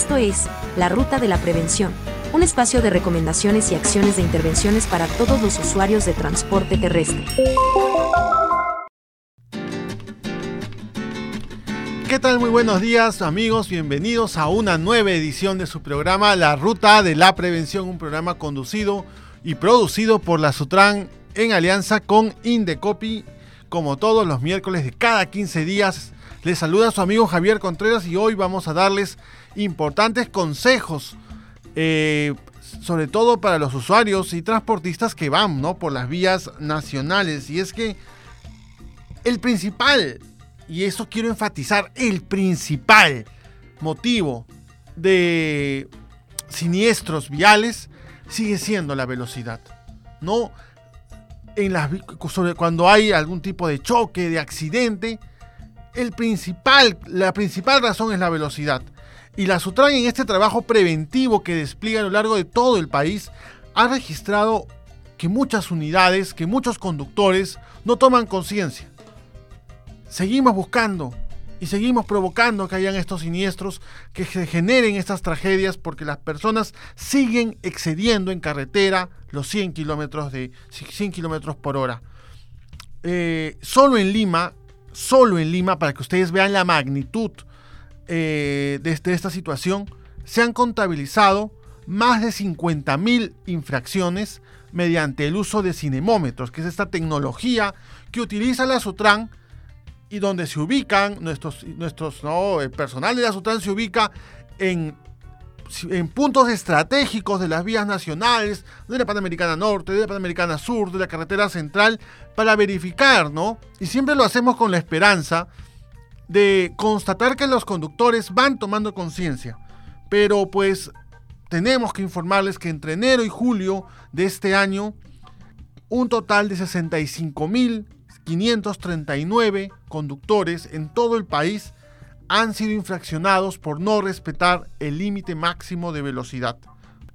Esto es, La Ruta de la Prevención, un espacio de recomendaciones y acciones de intervenciones para todos los usuarios de transporte terrestre. ¿Qué tal? Muy buenos días amigos, bienvenidos a una nueva edición de su programa La Ruta de la Prevención, un programa conducido y producido por la Sutran en alianza con Indecopi, como todos los miércoles de cada 15 días. Les saluda su amigo Javier Contreras y hoy vamos a darles importantes consejos, eh, sobre todo para los usuarios y transportistas que van ¿no? por las vías nacionales. Y es que el principal y eso quiero enfatizar, el principal motivo de siniestros viales sigue siendo la velocidad. No en las cuando hay algún tipo de choque, de accidente, el principal, la principal razón es la velocidad. Y la Sutran en este trabajo preventivo que despliega a lo largo de todo el país ha registrado que muchas unidades, que muchos conductores no toman conciencia seguimos buscando y seguimos provocando que hayan estos siniestros, que se generen estas tragedias, porque las personas siguen excediendo en carretera los 100 kilómetros de 100 kilómetros por hora. Eh, solo en Lima, solo en Lima, para que ustedes vean la magnitud eh, de, esta situación, se han contabilizado más de 50.000 infracciones mediante el uso de cinemómetros, que es esta tecnología que utiliza la Sutran y donde se ubican nuestros, nuestros no, el personal de la SUTRAN se ubica en, en puntos estratégicos de las vías nacionales, de la Panamericana Norte, de la Panamericana Sur, de la carretera central, para verificar, ¿no? Y siempre lo hacemos con la esperanza de constatar que los conductores van tomando conciencia. Pero pues tenemos que informarles que entre enero y julio de este año, un total de 65 mil 539 conductores en todo el país han sido infraccionados por no respetar el límite máximo de velocidad.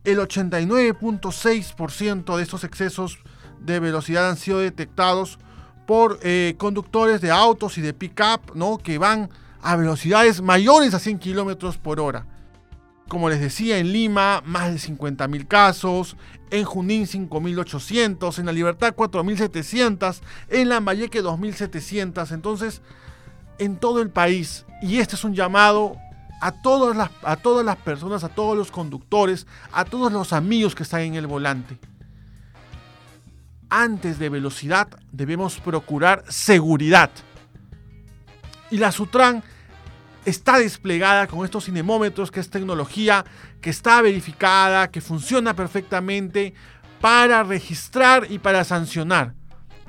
El 89.6% de estos excesos de velocidad han sido detectados por eh, conductores de autos y de pick-up ¿no? que van a velocidades mayores a 100 km por hora. Como les decía, en Lima más de 50.000 casos, en Junín 5.800, en La Libertad 4.700, en Lambayeque 2.700. Entonces, en todo el país, y este es un llamado a todas, las, a todas las personas, a todos los conductores, a todos los amigos que están en el volante. Antes de velocidad debemos procurar seguridad. Y la Sutran está desplegada con estos cinemómetros, que es tecnología que está verificada, que funciona perfectamente para registrar y para sancionar.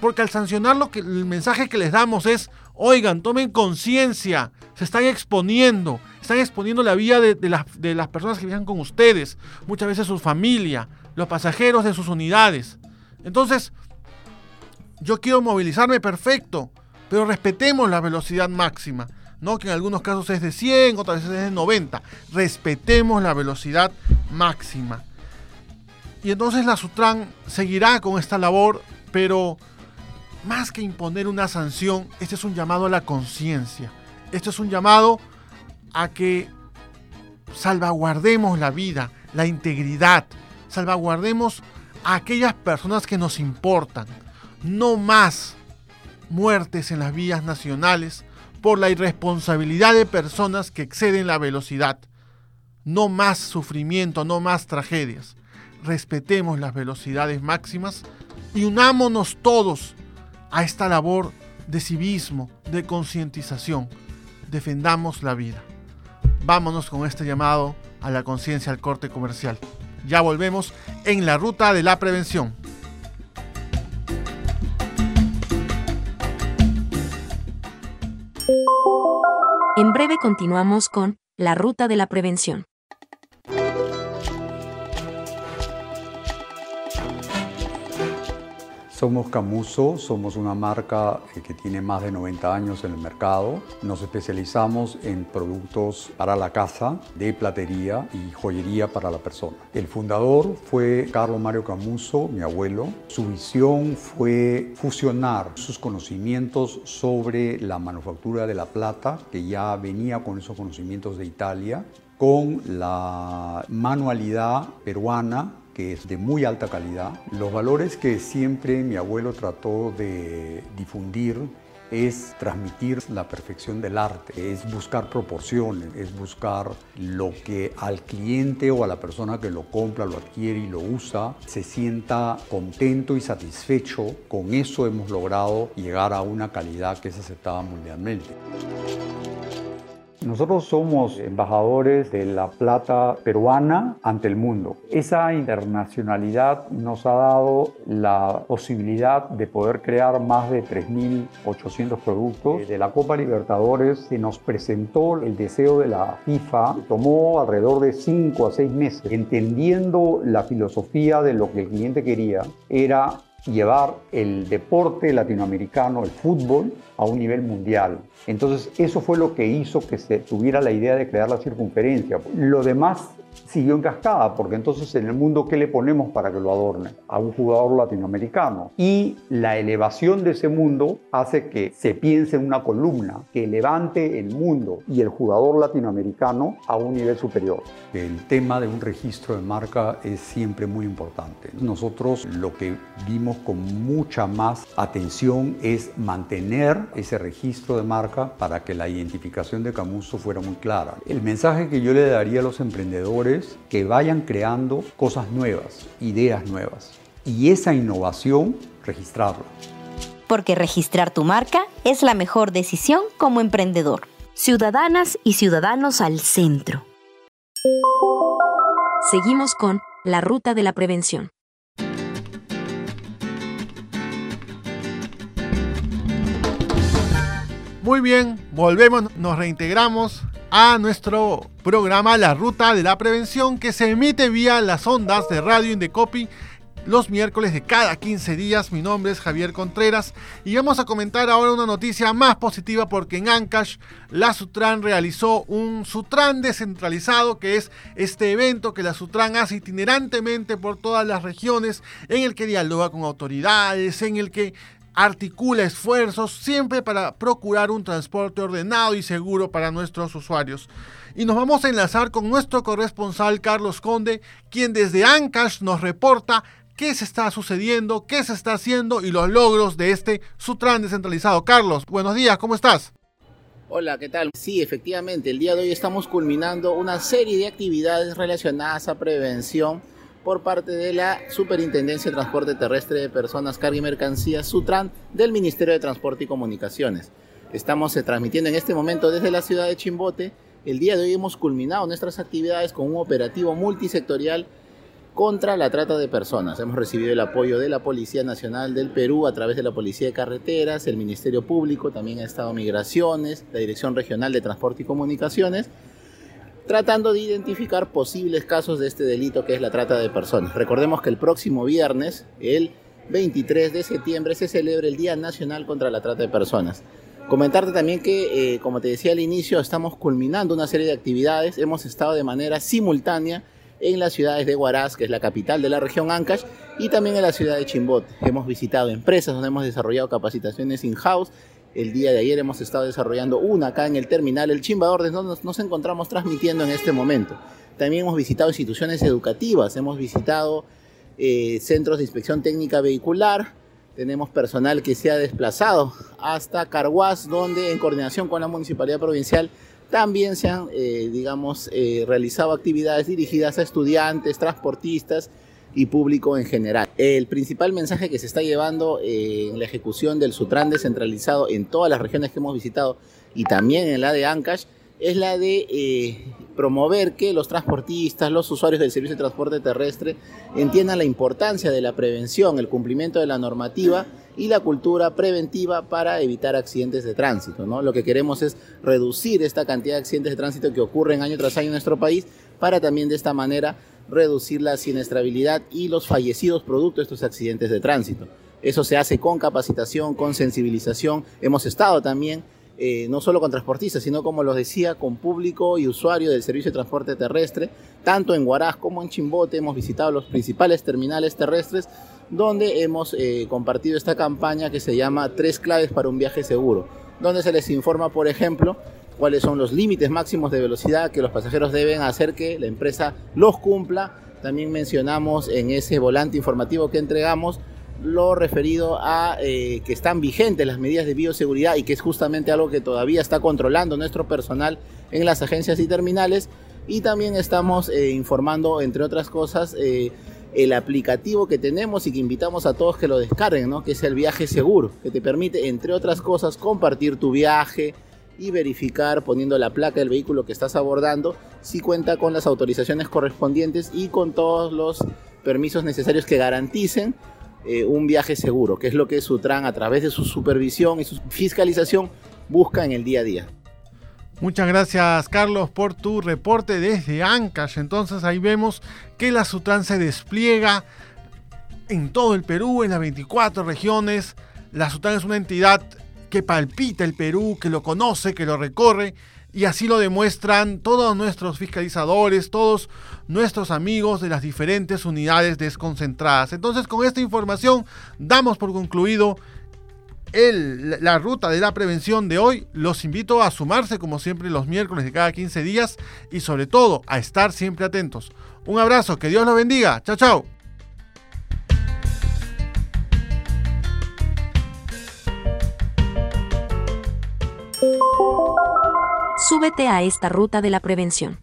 Porque al sancionar lo que, el mensaje que les damos es, oigan, tomen conciencia, se están exponiendo, están exponiendo la vida de, las, personas que viajan con ustedes, muchas veces su familia, los pasajeros de sus unidades. Entonces, yo quiero movilizarme perfecto, pero respetemos la velocidad máxima. ¿no? que en algunos casos es de 100, otras veces es de 90. Respetemos la velocidad máxima. Y entonces la Sutran seguirá con esta labor, pero más que imponer una sanción, este es un llamado a la conciencia. Este es un llamado a que salvaguardemos la vida, la integridad, salvaguardemos a aquellas personas que nos importan. No más muertes en las vías nacionales, por la irresponsabilidad de personas que exceden la velocidad. No más sufrimiento, no más tragedias. Respetemos las velocidades máximas y unámonos todos a esta labor de civismo, de concientización. Defendamos la vida. Vámonos con este llamado a la conciencia al corte comercial. Ya volvemos en la ruta de la prevención. En breve continuamos con La Ruta de la Prevención. Somos Camuso, somos una marca eh, que tiene más de 90 años en el mercado. Nos especializamos en productos para la casa, de platería y joyería para la persona. El fundador fue Carlos Mario Camuso, mi abuelo. Su visión fue fusionar sus conocimientos sobre la manufactura de la plata, que ya venía con esos conocimientos de Italia, con la manualidad peruana que es de muy alta calidad. Los valores que siempre mi abuelo trató de difundir es transmitir la perfección del arte, es buscar proporciones, es buscar lo que al cliente o a la persona que lo compra, lo adquiere y lo usa, se sienta contento y satisfecho. Con eso hemos logrado llegar a una calidad que es aceptada mundialmente. Nosotros somos embajadores de la plata peruana ante el mundo. Esa internacionalidad nos ha dado la posibilidad de poder crear más de 3.800 productos. De la Copa Libertadores se nos presentó el deseo de la FIFA. Tomó alrededor de 5 a 6 meses, entendiendo la filosofía de lo que el cliente quería. Era llevar el deporte latinoamericano, el fútbol, a un nivel mundial. Entonces eso fue lo que hizo que se tuviera la idea de crear la circunferencia. Lo demás siguió en cascada, porque entonces en el mundo, ¿qué le ponemos para que lo adorne? A un jugador latinoamericano. Y la elevación de ese mundo hace que se piense en una columna que levante el mundo y el jugador latinoamericano a un nivel superior. El tema de un registro de marca es siempre muy importante. Nosotros lo que vimos con mucha más atención es mantener ese registro de marca para que la identificación de Camuso fuera muy clara. El mensaje que yo le daría a los emprendedores que vayan creando cosas nuevas, ideas nuevas. Y esa innovación, registrarla. Porque registrar tu marca es la mejor decisión como emprendedor. Ciudadanas y ciudadanos al centro. Seguimos con la ruta de la prevención. Muy bien, volvemos, nos reintegramos a nuestro programa La Ruta de la Prevención que se emite vía las ondas de Radio Indecopi los miércoles de cada 15 días. Mi nombre es Javier Contreras y vamos a comentar ahora una noticia más positiva porque en Ancash la Sutran realizó un Sutran descentralizado que es este evento que la Sutran hace itinerantemente por todas las regiones en el que dialoga con autoridades, en el que articula esfuerzos siempre para procurar un transporte ordenado y seguro para nuestros usuarios. Y nos vamos a enlazar con nuestro corresponsal Carlos Conde, quien desde Ancash nos reporta qué se está sucediendo, qué se está haciendo y los logros de este Sutran descentralizado. Carlos, buenos días, ¿cómo estás? Hola, ¿qué tal? Sí, efectivamente, el día de hoy estamos culminando una serie de actividades relacionadas a prevención por parte de la Superintendencia de Transporte Terrestre de Personas, Carga y Mercancías, SUTRAN, del Ministerio de Transporte y Comunicaciones. Estamos eh, transmitiendo en este momento desde la ciudad de Chimbote. El día de hoy hemos culminado nuestras actividades con un operativo multisectorial contra la trata de personas. Hemos recibido el apoyo de la Policía Nacional del Perú a través de la Policía de Carreteras, el Ministerio Público, también ha Estado Migraciones, la Dirección Regional de Transporte y Comunicaciones tratando de identificar posibles casos de este delito que es la trata de personas. Recordemos que el próximo viernes, el 23 de septiembre, se celebra el Día Nacional contra la Trata de Personas. Comentarte también que, eh, como te decía al inicio, estamos culminando una serie de actividades. Hemos estado de manera simultánea en las ciudades de Huaraz, que es la capital de la región Ancash, y también en la ciudad de Chimbot. Hemos visitado empresas donde hemos desarrollado capacitaciones in-house el día de ayer hemos estado desarrollando una acá en el terminal El Chimbador, donde nos, encontramos transmitiendo en este momento. También hemos visitado instituciones educativas, hemos visitado eh, centros de inspección técnica vehicular, tenemos personal que se ha desplazado hasta Carhuaz, donde en coordinación con la Municipalidad Provincial también se han, eh, digamos, eh, realizado actividades dirigidas a estudiantes, transportistas y público en general. El principal mensaje que se está llevando eh, en la ejecución del Sutran descentralizado en todas las regiones que hemos visitado y también en la de Ancash es la de eh, promover que los transportistas, los usuarios del servicio de transporte terrestre entiendan la importancia de la prevención, el cumplimiento de la normativa y la cultura preventiva para evitar accidentes de tránsito. ¿no? Lo que queremos es reducir esta cantidad de accidentes de tránsito que ocurren año tras año en nuestro país para también de esta manera reducir la siniestrabilidad y los fallecidos producto de estos accidentes de tránsito. Eso se hace con capacitación, con sensibilización. Hemos estado también, eh, no solo con transportistas, sino como los decía, con público y usuario del servicio de transporte terrestre, tanto en Huaraz como en Chimbote. Hemos visitado los principales terminales terrestres donde hemos eh, compartido esta campaña que se llama Tres claves para un viaje seguro, donde se les informa, por ejemplo, cuáles son los límites máximos de velocidad que los pasajeros deben hacer que la empresa los cumpla. También mencionamos en ese volante informativo que entregamos lo referido a eh, que están vigentes las medidas de bioseguridad y que es justamente algo que todavía está controlando nuestro personal en las agencias y terminales. Y también estamos eh, informando, entre otras cosas, eh, el aplicativo que tenemos y que invitamos a todos que lo descarguen, ¿no? que es el viaje seguro, que te permite, entre otras cosas, compartir tu viaje y verificar poniendo la placa del vehículo que estás abordando si cuenta con las autorizaciones correspondientes y con todos los permisos necesarios que garanticen eh, un viaje seguro, que es lo que Sutran a través de su supervisión y su fiscalización busca en el día a día. Muchas gracias Carlos por tu reporte desde Ancash. Entonces ahí vemos que la Sutran se despliega en todo el Perú, en las 24 regiones. La Sutran es una entidad que palpita el Perú, que lo conoce, que lo recorre. Y así lo demuestran todos nuestros fiscalizadores, todos nuestros amigos de las diferentes unidades desconcentradas. Entonces con esta información damos por concluido la ruta de la prevención de hoy. Los invito a sumarse como siempre los miércoles de cada 15 días y sobre todo a estar siempre atentos. Un abrazo, que Dios los bendiga. Chao, chao. Súbete a esta ruta de la prevención.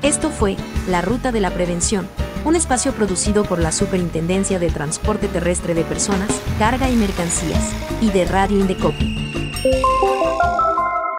Esto fue La Ruta de la Prevención, un espacio producido por la Superintendencia de Transporte Terrestre de Personas, Carga y Mercancías, y de Radio Indecopi.